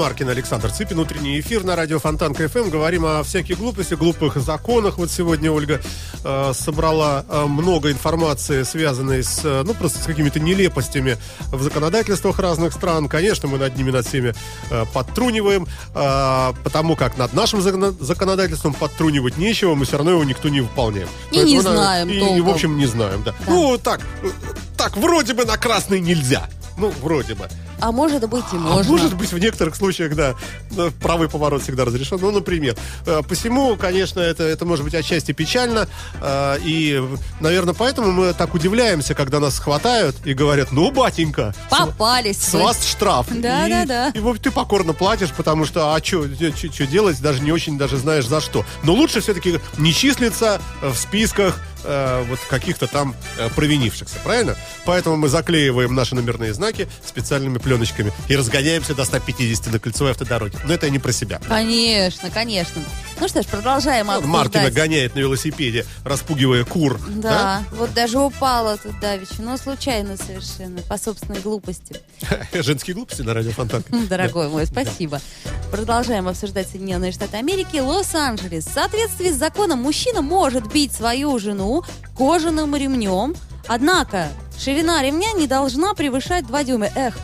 Speaker 4: Ольга Маркина, Александр Цыпин, утренний эфир на радио Фонтанка ФМ. Говорим о всяких глупостях, глупых законах. Вот сегодня Ольга э, собрала э, много информации, связанной с, э, ну, просто с какими-то нелепостями в законодательствах разных стран. Конечно, мы над ними, над всеми э, подтруниваем, э, потому как над нашим законодательством подтрунивать нечего, мы все равно его никто не выполняем.
Speaker 5: И не
Speaker 4: Поэтому,
Speaker 5: знаем
Speaker 4: и, и,
Speaker 5: толком.
Speaker 4: в общем, не знаем, да. Ну, так, э, так, вроде бы на красный нельзя. Ну, вроде бы.
Speaker 5: А может быть и
Speaker 4: А
Speaker 5: можно.
Speaker 4: может быть, в некоторых случаях, да, э, правый поворот всегда разрешен. Ну, например. Э, Посему, конечно, это, это может быть отчасти печально. э, И, наверное, поэтому мы так удивляемся, когда нас хватают и говорят, ну, батенька, с-
Speaker 5: Попались
Speaker 4: с
Speaker 5: вы.
Speaker 4: вас штраф.
Speaker 5: Да,
Speaker 4: и,
Speaker 5: да, да.
Speaker 4: И вот ты покорно платишь, потому что, а что делать, даже не очень даже знаешь за что. Но лучше все-таки не числиться в списках э, вот каких-то там э, провинившихся, правильно? Поэтому мы заклеиваем наши номерные знаки специальными пленочками и разгоняемся до 150 на кольцевой автодороге. Но это я не про себя.
Speaker 5: Конечно, конечно. Ну что ж, продолжаем
Speaker 4: Маркина
Speaker 5: обсуждать.
Speaker 4: гоняет на велосипеде, распугивая кур.
Speaker 5: Да, вот даже упала тут давеча, но случайно совершенно, по собственной глупости.
Speaker 4: Женские глупости на радио Фонтанка.
Speaker 5: Дорогой мой, спасибо. Продолжаем обсуждать Соединенные Штаты Америки. Лос-Анджелес. В соответствии с законом мужчина может бить свою жену кожаным ремнем, однако ширина ремня не должна превышать 2 дюйма. Эх,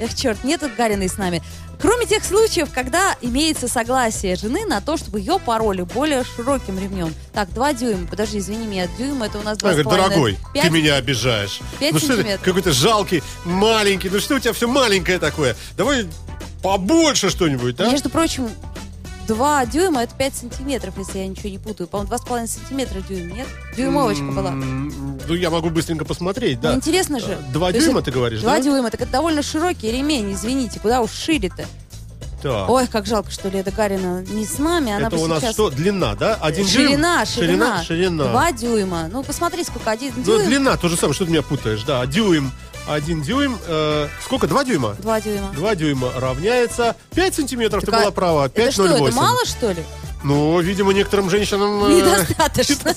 Speaker 5: эх, черт, нет тут Гариной с нами. Кроме тех случаев, когда имеется согласие жены на то, чтобы ее пороли более широким ремнем. Так, 2 дюйма. Подожди, извини меня, дюйм это у нас 2
Speaker 4: Она говорит, дорогой, ты меня обижаешь.
Speaker 5: Пять
Speaker 4: ну что ты,
Speaker 5: сантиметров.
Speaker 4: какой-то жалкий, маленький, ну что у тебя все маленькое такое? Давай побольше что-нибудь, да?
Speaker 5: Между прочим, 2 дюйма это 5 сантиметров, если я ничего не путаю. По-моему, 2,5 сантиметра дюйм, нет? Дюймовочка была.
Speaker 4: Ну, я могу быстренько посмотреть, да.
Speaker 5: Ну, интересно же.
Speaker 4: Два
Speaker 5: То есть
Speaker 4: дюйма,
Speaker 5: это-
Speaker 4: ты говоришь,
Speaker 5: Два
Speaker 4: да?
Speaker 5: дюйма, так это довольно широкий ремень, извините, куда уж шире-то.
Speaker 4: Так.
Speaker 5: Ой, как жалко, что Леда Гарина не с нами, она
Speaker 4: Это у нас
Speaker 5: сейчас...
Speaker 4: что, длина, да? Один
Speaker 5: Ширина,
Speaker 4: дюйм?
Speaker 5: ширина.
Speaker 4: Ширина,
Speaker 5: Два дюйма. Ну, посмотри, сколько, один
Speaker 4: Ну,
Speaker 5: дюйм,
Speaker 4: длина, то же самое, что ты меня путаешь, да. Дюйм, один дюйм, э, сколько, два дюйма?
Speaker 5: два дюйма.
Speaker 4: Два дюйма равняется 5 сантиметров, ты
Speaker 5: Так, а
Speaker 4: была права,
Speaker 5: Это что,
Speaker 4: 5,08.
Speaker 5: это мало, что ли?
Speaker 4: Ну, видимо, некоторым женщинам... э,
Speaker 5: Недостаточно.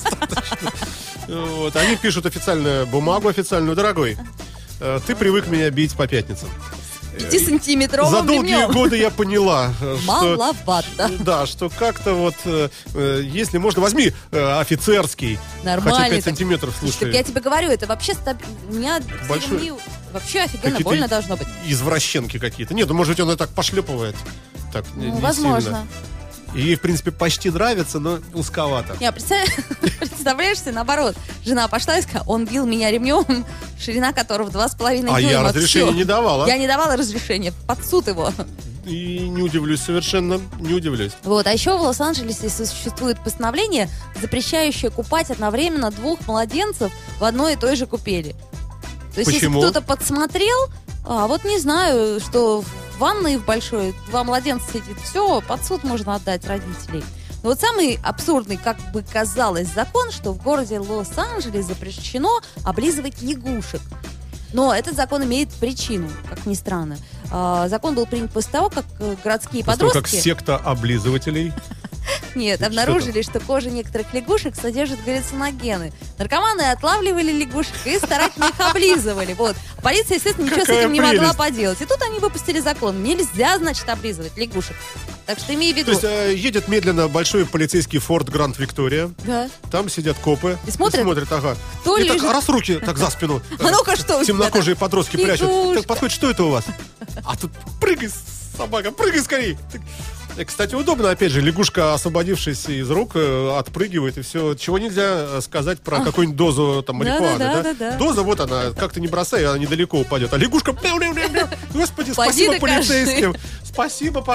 Speaker 4: Вот, они пишут официальную бумагу официальную. Дорогой, э, ты привык меня бить по пятницам. За
Speaker 5: Пятисантиметровым
Speaker 4: долгие
Speaker 5: ремнем.
Speaker 4: годы я поняла, что...
Speaker 5: Маловато.
Speaker 4: Да, что как-то вот, э, э, если можно, возьми э, офицерский.
Speaker 5: Нормальный
Speaker 4: Хотя 5
Speaker 5: так.
Speaker 4: сантиметров,
Speaker 5: Слушай, так я тебе говорю, это вообще у меня
Speaker 4: Большой.
Speaker 5: ремни вообще офигенно
Speaker 4: какие-то
Speaker 5: больно должно быть.
Speaker 4: Извращенки какие-то. Нет, ну, может быть, он и так пошлепывает. Так, не-
Speaker 5: Ну,
Speaker 4: не
Speaker 5: возможно.
Speaker 4: И ей, в принципе, почти нравится, но узковато.
Speaker 5: Не, представ- представляешь себе, наоборот, жена пошла и сказала, он бил меня ремнем, ширина которого два с половиной
Speaker 4: А
Speaker 5: дюйма.
Speaker 4: я разрешения не давала.
Speaker 5: Я не давала разрешения, под суд его.
Speaker 4: И не удивлюсь совершенно, не удивлюсь.
Speaker 5: Вот, а еще в Лос-Анджелесе существует постановление, запрещающее купать одновременно двух младенцев в одной и той же купели. То есть,
Speaker 4: Почему?
Speaker 5: если кто-то подсмотрел, а вот не знаю, что ванной в большой два младенца сидит, все, под суд можно отдать родителей. Но вот самый абсурдный, как бы казалось, закон, что в городе Лос-Анджелес запрещено облизывать лягушек. Но этот закон имеет причину, как ни странно. А, закон был принят после того, как э, городские
Speaker 4: После того,
Speaker 5: подростки...
Speaker 4: как секта облизывателей.
Speaker 5: Нет,
Speaker 4: Что
Speaker 5: обнаружили, что кожа некоторых лягушек содержит галлюциногены. Наркоманы отлавливали лягушек и старательно их облизывали. Вот. Полиция, естественно, ничего с
Speaker 4: Какая
Speaker 5: этим не могла
Speaker 4: прелесть.
Speaker 5: поделать. И тут они выпустили закон. Нельзя, значит, облизывать лягушек. Так что имей в
Speaker 4: То
Speaker 5: виду.
Speaker 4: есть э, едет медленно большой полицейский форт Гранд Виктория.
Speaker 5: Да.
Speaker 4: Там сидят копы.
Speaker 5: И смотрят,
Speaker 4: ага.
Speaker 5: кто
Speaker 4: и так
Speaker 5: лежит.
Speaker 4: раз руки так за спину.
Speaker 5: А ну-ка, что
Speaker 4: Темнокожие подростки прячут. Так подходит, что это у вас? А тут прыгай, собака, прыгай скорей. Э, Кстати, удобно, опять же, лягушка, освободившись из рук, э, отпрыгивает, и все. Чего нельзя э, сказать про какую-нибудь дозу там марихуаны, да? Доза, вот она, как ты не бросай, она недалеко упадет. А лягушка, господи,
Speaker 5: Поди
Speaker 4: спасибо полицейским. Спасибо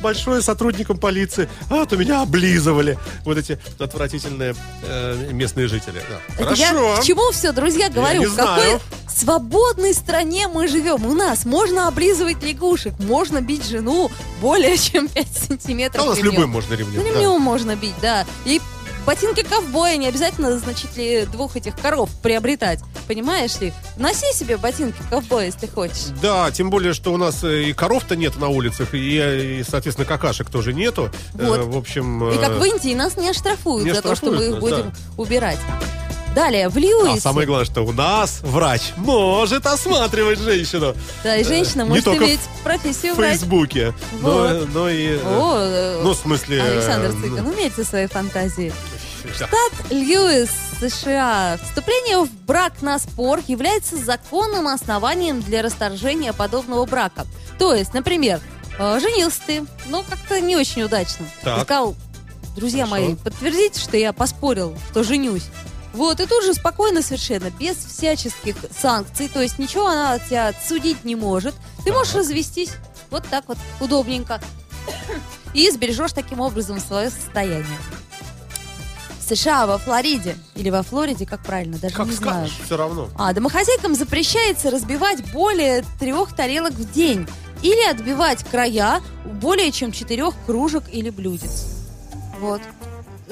Speaker 4: большое сотрудникам полиции. А то меня облизывали вот эти отвратительные э, местные жители. Да.
Speaker 5: Это я
Speaker 4: Хорошо.
Speaker 5: к чему все, друзья, говорю?
Speaker 4: не
Speaker 5: в какой
Speaker 4: знаю.
Speaker 5: свободной стране мы живем? У нас можно облизывать лягушек, можно бить жену более чем 5 сантиметров
Speaker 4: Да, у нас
Speaker 5: ремнем.
Speaker 4: любым можно ремнем.
Speaker 5: Ну,
Speaker 4: да.
Speaker 5: ремнем можно бить, да. И ботинки ковбоя не обязательно, значит ли, двух этих коров приобретать. Понимаешь ли? Носи себе ботинки ковбоя, если хочешь.
Speaker 4: Да, тем более, что у нас э, и коров-то нет на улицах, и, и, соответственно, какашек тоже нету. Э,
Speaker 5: Вот.
Speaker 4: в общем...
Speaker 5: И как
Speaker 4: э,
Speaker 5: в Индии нас не оштрафуют
Speaker 4: не
Speaker 5: за то, что мы их
Speaker 4: оштрафуют
Speaker 5: будем убирать. Далее, в Льюисе.
Speaker 4: А самое главное, что у нас врач может осматривать женщину
Speaker 5: Да, и женщина
Speaker 4: э, не
Speaker 5: может иметь профессию
Speaker 4: в. Фейсбуке,
Speaker 5: Вот.
Speaker 4: но и... э,
Speaker 5: О, э,
Speaker 4: ну, в смысле... э,
Speaker 5: Александр
Speaker 4: ну,
Speaker 5: Цыкан, умеете свои фантазии.
Speaker 4: да.
Speaker 5: Штат Льюис, США. Вступление в брак на спор является законным основанием для расторжения подобного брака. То есть, например, э, женился ты, но как-то не очень удачно.
Speaker 4: Так.
Speaker 5: Сказал, друзья
Speaker 4: Хорошо.
Speaker 5: мои, подтвердите, что я поспорил, что женюсь. Вот, и тут же спокойно совершенно, без всяческих санкций, то есть ничего она от тебя судить не может. Ты можешь развестись вот так вот, удобненько. И сбережешь таким образом свое состояние. США, во Флориде, или во Флориде, как правильно, даже
Speaker 4: Как
Speaker 5: не знаю.
Speaker 4: скажешь, все равно.
Speaker 5: А, домохозяйкам запрещается разбивать более трех тарелок в день или отбивать края более чем четырех кружек или блюдец. Вот.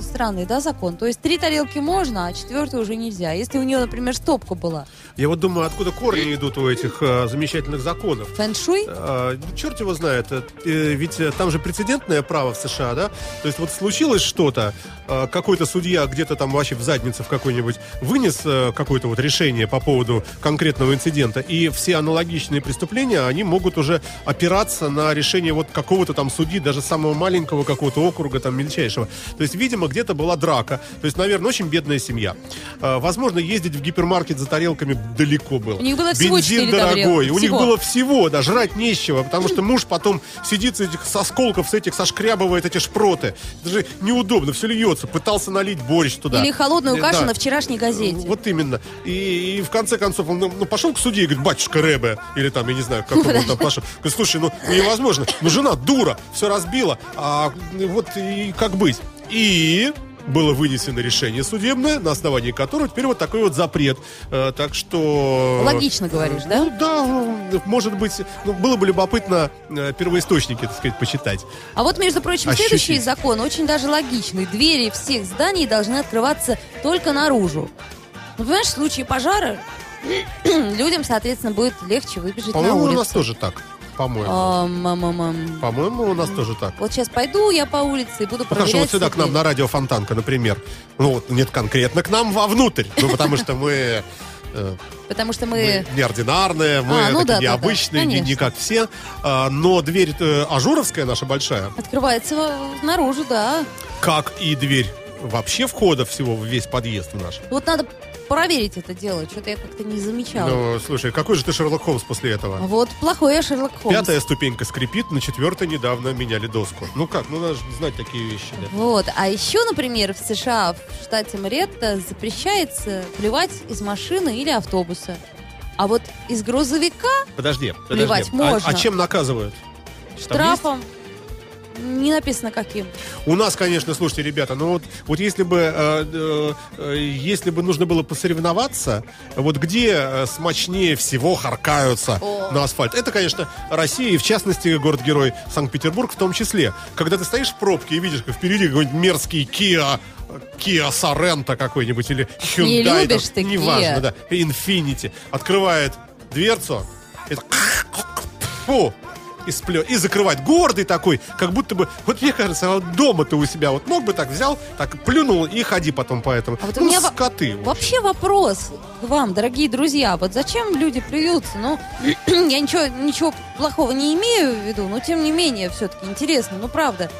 Speaker 5: Странный, да, закон. То есть три тарелки можно, а четвертую уже нельзя. Если у нее, например, стопка была.
Speaker 4: Я вот думаю, откуда корни идут у этих э, замечательных законов.
Speaker 5: Фэн-шуй?
Speaker 4: А, черт его знает, э, э, ведь э, там же прецедентное право в США, да? То есть вот случилось что-то, э, какой-то судья где-то там вообще в заднице в какой-нибудь вынес э, какое-то вот решение по поводу конкретного инцидента, и все аналогичные преступления, они могут уже опираться на решение вот какого-то там судьи, даже самого маленького какого-то округа, там, мельчайшего. То есть, видимо, где-то была драка. То есть, наверное, очень бедная семья. Э, возможно, ездить в гипермаркет за тарелками далеко было.
Speaker 5: У них было всего
Speaker 4: Бензин дорогой.
Speaker 5: тарелки.
Speaker 4: У них
Speaker 5: Всего.
Speaker 4: было всего, да, жрать нечего, потому что муж потом сидит с этих с осколков, с этих сошкрябывает эти шпроты. Это же неудобно, все льется. Пытался налить борщ туда.
Speaker 5: Или холодную кашу
Speaker 4: да.
Speaker 5: на вчерашней газете.
Speaker 4: Вот именно. И, и в конце концов он ну, ну, пошел к судье и говорит, батюшка Рэбе, или там, я не знаю, как он там пошел. Говорит, слушай, ну невозможно, ну жена дура, все разбила, а вот и как быть? И было вынесено решение судебное, на основании которого теперь вот такой вот запрет. Э, так что...
Speaker 5: Логично говоришь, да?
Speaker 4: Ну да, может быть, ну, было бы любопытно э, первоисточники, так сказать, почитать.
Speaker 5: А вот, между прочим,
Speaker 4: Ощутить.
Speaker 5: следующий закон очень даже логичный. Двери всех зданий должны открываться только наружу. Ну, понимаешь, в случае пожара людям, соответственно, будет легче выбежать на
Speaker 4: По-моему, у
Speaker 5: улицу.
Speaker 4: нас тоже так. По-моему.
Speaker 5: Ам.
Speaker 4: По-моему, у нас тоже так.
Speaker 5: Вот сейчас пойду я по улице и буду
Speaker 4: Ну, хорошо,
Speaker 5: проверять
Speaker 4: вот сюда к нам на радио Фонтанка, например. Ну, вот, нет, конкретно к нам вовнутрь. Ну, потому что мы, э,
Speaker 5: Потому что
Speaker 4: мы
Speaker 5: мы...
Speaker 4: неординарные, мы
Speaker 5: А, ну
Speaker 4: такие
Speaker 5: да, да, да,
Speaker 4: необычные, не, как все. А, но дверь э, ажуровская наша большая,
Speaker 5: Открывается наружу, да.
Speaker 4: как и дверь вообще входа всего в весь подъезд наш.
Speaker 5: Вот надо проверить это дело. Что-то я как-то не замечала.
Speaker 4: Ну, слушай, какой же ты Шерлок Холмс после этого?
Speaker 5: Вот плохой я Шерлок Холмс.
Speaker 4: Пятая ступенька скрипит, на четвертой недавно меняли доску. Ну как, ну надо же знать такие вещи, да.
Speaker 5: Вот. А еще, например, в США, в штате Маретта, запрещается плевать из машины или автобуса. А вот из грузовика
Speaker 4: Подожди, подожди.
Speaker 5: Плевать
Speaker 4: А-
Speaker 5: можно.
Speaker 4: А, чем наказывают?
Speaker 5: Штрафом не написано каким.
Speaker 4: У нас, конечно, слушайте, ребята, ну вот, вот если бы э, э, э, если бы нужно было посоревноваться, вот где э, смачнее всего харкаются
Speaker 5: О.
Speaker 4: на асфальт, это, конечно, Россия и, в частности, город-герой Санкт-Петербург в том числе. Когда ты стоишь в пробке и видишь, как впереди какой-нибудь мерзкий Kia, Kia Sorento какой-нибудь или
Speaker 5: Не
Speaker 4: Hyundai,
Speaker 5: любишь
Speaker 4: там,
Speaker 5: ты
Speaker 4: неважно,
Speaker 5: Kia.
Speaker 4: да, Infinity, открывает дверцу, так, фу, и, сплё- и закрывать. Гордый такой, как будто бы... Вот мне кажется, вот дома ты у себя вот мог бы так взял, так плюнул и ходи потом по этому.
Speaker 5: А вот у
Speaker 4: ну,
Speaker 5: меня во-
Speaker 4: скоты.
Speaker 5: Вообще вопрос к вам, дорогие друзья. Вот зачем люди плюются? Ну, я ничего, ничего плохого не имею в виду, но тем не менее, все-таки интересно, ну правда.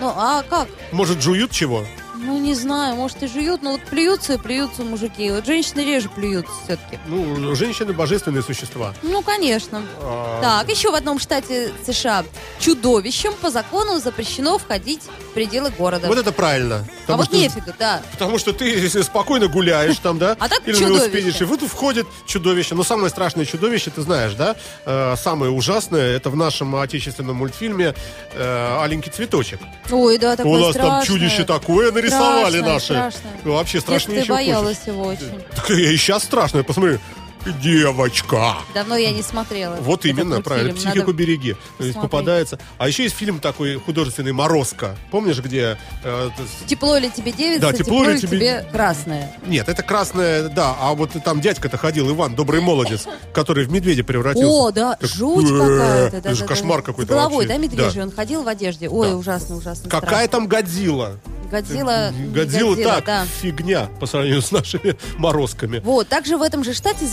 Speaker 5: Ну, а как?
Speaker 4: Может, жуют чего?
Speaker 5: Ну, не знаю, может и жуют, но вот плюются и плюются мужики. Вот женщины реже плюются все-таки.
Speaker 4: Ну, женщины божественные существа.
Speaker 5: Ну, конечно.
Speaker 4: А,
Speaker 5: Так, еще в одном штате США чудовищем по закону запрещено входить в пределы города.
Speaker 4: Вот это правильно.
Speaker 5: А
Speaker 4: Потому
Speaker 5: вот
Speaker 4: что,
Speaker 5: нефига, да.
Speaker 4: потому что ты спокойно гуляешь там, да?
Speaker 5: А так
Speaker 4: Или
Speaker 5: чудовище.
Speaker 4: и вот входит чудовище. Но самое страшное чудовище, ты знаешь, да? Э, самое ужасное, это в нашем отечественном мультфильме э, «Аленький цветочек».
Speaker 5: Ой, да, такое
Speaker 4: У нас там
Speaker 5: страшное.
Speaker 4: чудище такое нарисовали
Speaker 5: Страшное,
Speaker 4: наши.
Speaker 5: страшное.
Speaker 4: Вообще
Speaker 5: В
Speaker 4: страшнее, чем
Speaker 5: боялась его очень.
Speaker 4: Так я и сейчас страшно, посмотри. Девочка.
Speaker 5: Давно я не смотрела.
Speaker 4: Вот именно, правильно.
Speaker 5: Надо-
Speaker 4: Психику береги. То есть
Speaker 5: посмотреть.
Speaker 4: попадается. А еще есть фильм такой художественный «Морозко». Помнишь, где... э,
Speaker 5: Тепло ли тебе девица,
Speaker 4: Да,
Speaker 5: тепло, ли тебе...
Speaker 4: тебе-
Speaker 5: красное.
Speaker 4: Нет, это красное, да. А вот там дядька-то ходил, Иван, добрый молодец, который в медведя превратился.
Speaker 5: О, да,
Speaker 4: Так,
Speaker 5: жуть
Speaker 4: э,
Speaker 5: какая-то.
Speaker 4: это же кошмар какой-то
Speaker 5: головой, да, медвежий? Он ходил в одежде. Ой, ужасно, ужасно.
Speaker 4: Какая там Годзилла?
Speaker 5: Годзилла. не
Speaker 4: Годзилла так,
Speaker 5: да.
Speaker 4: фигня по сравнению с нашими морозками.
Speaker 5: Вот, также в этом же штате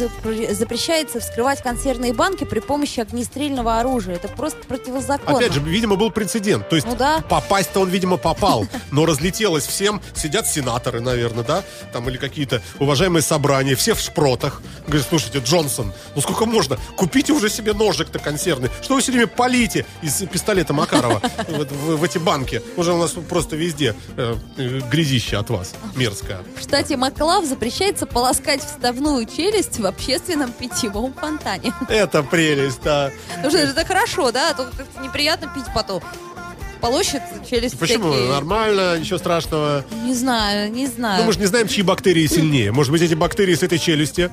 Speaker 5: запрещается вскрывать консервные банки при помощи огнестрельного оружия. Это просто противозаконно.
Speaker 4: Опять же, видимо, был прецедент. То есть
Speaker 5: Ну да.
Speaker 4: попасть-то он, видимо, попал. Но разлетелось всем. Сидят сенаторы, наверное, да? Там или какие-то уважаемые собрания. Все в шпротах. Говорят, слушайте, Джонсон, ну сколько можно? Купите уже себе ножик-то консервный. Что вы все время полите из пистолета Макарова в, эти банки? Уже у нас просто везде э, э, грязище от вас. Мерзкое.
Speaker 5: В штате Маклав запрещается полоскать вставную челюсть в общественном питьевом фонтане.
Speaker 4: Это прелесть, да.
Speaker 5: Потому что это хорошо, да? А то как-то неприятно пить потом. Полощет челюсть
Speaker 4: Почему?
Speaker 5: всякие.
Speaker 4: Нормально, ничего страшного.
Speaker 5: Не знаю, не знаю.
Speaker 4: Ну, мы же не знаем, чьи бактерии сильнее. Может быть, эти бактерии с этой челюсти,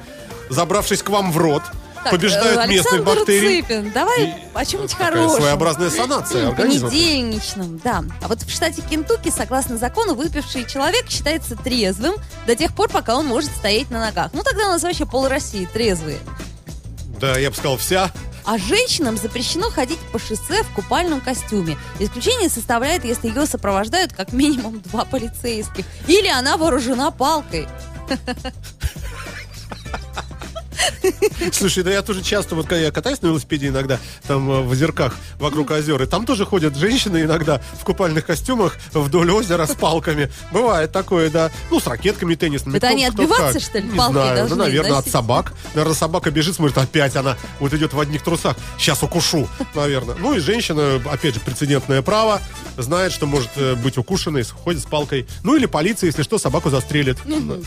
Speaker 4: забравшись к вам в рот,
Speaker 5: Так,
Speaker 4: побеждают
Speaker 5: э, Александр
Speaker 4: бактерий.
Speaker 5: Цыпин, давай
Speaker 4: И
Speaker 5: о чем-нибудь хорошем.
Speaker 4: своеобразная санация организма.
Speaker 5: Понедельничном, да. А вот в штате Кентукки, согласно закону, выпивший человек считается трезвым до тех пор, пока он может стоять на ногах. Ну, тогда у нас вообще пол России трезвые.
Speaker 4: Да, я бы сказал, вся.
Speaker 5: А женщинам запрещено ходить по шоссе в купальном костюме. Исключение составляет, если ее сопровождают как минимум два полицейских. Или она вооружена палкой.
Speaker 4: Слушай, да я тоже часто, вот когда я катаюсь на велосипеде иногда, там э, в озерках вокруг озер, и там тоже ходят женщины иногда в купальных костюмах вдоль озера с палками. Бывает такое, да. Ну, с ракетками теннисными.
Speaker 5: Это они отбиваться, что ли,
Speaker 4: Не
Speaker 5: палкой
Speaker 4: знаю, ну, наверное, от собак. Наверное, собака бежит, смотрит, опять она вот идет в одних трусах. Сейчас укушу, наверное. Ну, и женщина, опять же, прецедентное право, знает, что может э, быть укушенной, ходит с палкой. Ну, или полиция, если что, собаку застрелит.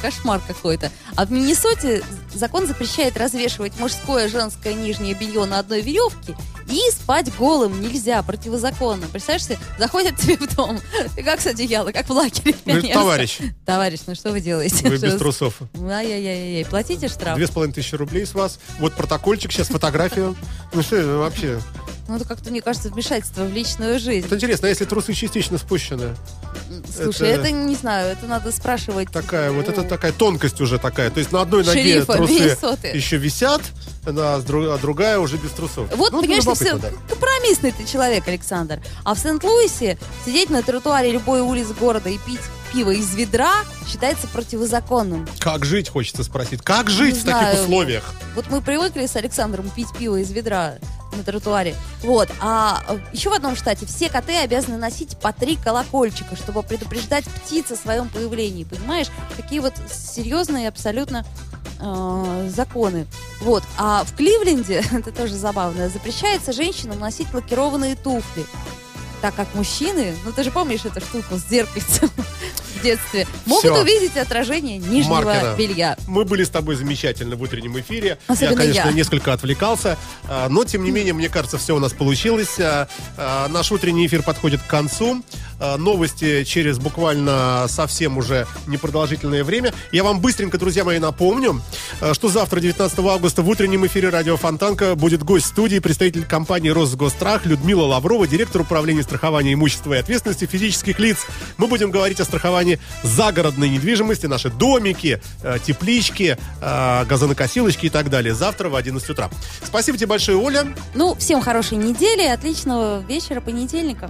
Speaker 5: Кошмар какой-то. А в Миннесоте закон запрещает развешивать мужское, женское нижнее белье на одной веревке и спать голым нельзя, противозаконно. Представляешь себе, заходят тебе в дом, и как с одеяла, как в лагере. Пионерском.
Speaker 4: товарищ,
Speaker 5: Товарищ, ну что вы делаете?
Speaker 4: вы
Speaker 5: Что
Speaker 4: без трусов.
Speaker 5: Ай-яй-яй-яй, платите штраф?
Speaker 4: Две с половиной тысячи рублей с вас. Вот протокольчик, сейчас фотографию. Ну что это вообще?
Speaker 5: Ну это как-то, мне кажется, вмешательство в личную жизнь.
Speaker 4: Вот интересно, а если трусы частично спущены?
Speaker 5: Слушай,
Speaker 4: это-
Speaker 5: это, не знаю, это надо спрашивать.
Speaker 4: Такая вот, это
Speaker 5: у-
Speaker 4: такая тонкость уже такая. То есть на одной ноге
Speaker 5: Шерифа
Speaker 4: трусы
Speaker 5: Миннесоты.
Speaker 4: еще висят, а, другая уже без трусов.
Speaker 5: Вот,
Speaker 4: Ну,
Speaker 5: понимаешь, ты все
Speaker 4: да.
Speaker 5: компромиссный ты человек, Александр. А в Сент-Луисе сидеть на тротуаре любой улицы города и пить пиво из ведра считается противозаконным.
Speaker 4: Как жить, хочется спросить. Как жить
Speaker 5: Не
Speaker 4: в таких
Speaker 5: знаю.
Speaker 4: условиях?
Speaker 5: Вот мы привыкли с Александром пить пиво из ведра на тротуаре. Вот. А э, еще в одном штате все коты обязаны носить по три колокольчика, чтобы предупреждать птиц о своем появлении. Понимаешь? Такие вот серьезные абсолютно э, законы. Вот. А в Кливленде, это тоже забавно, запрещается женщинам носить лакированные туфли. Так как мужчины, ну ты же помнишь эту штуку с зеркальцем в детстве, могут
Speaker 4: Всё.
Speaker 5: увидеть отражение нижнего
Speaker 4: Маркера.
Speaker 5: белья.
Speaker 4: Мы были с тобой замечательно в утреннем эфире.
Speaker 5: Особенно
Speaker 4: я, конечно,
Speaker 5: я.
Speaker 4: несколько отвлекался, а, но тем не менее, мне кажется, все у нас получилось. А, а, Наш утренний эфир подходит к концу. А, Новости через буквально совсем уже непродолжительное время. Я вам быстренько, друзья мои, напомню, а, что завтра, 19 августа, в утреннем эфире радио Фонтанка будет гость студии, представитель компании Росгострах Людмила Лаврова, директор управления страхования имущества и ответственности физических лиц. Мы будем говорить о страховании загородной недвижимости, наши домики, э, теплички, э, газонокосилочки и так далее. Завтра в 11 утра. Спасибо тебе большое, Оля.
Speaker 5: Ну, всем хорошей недели, отличного вечера понедельника.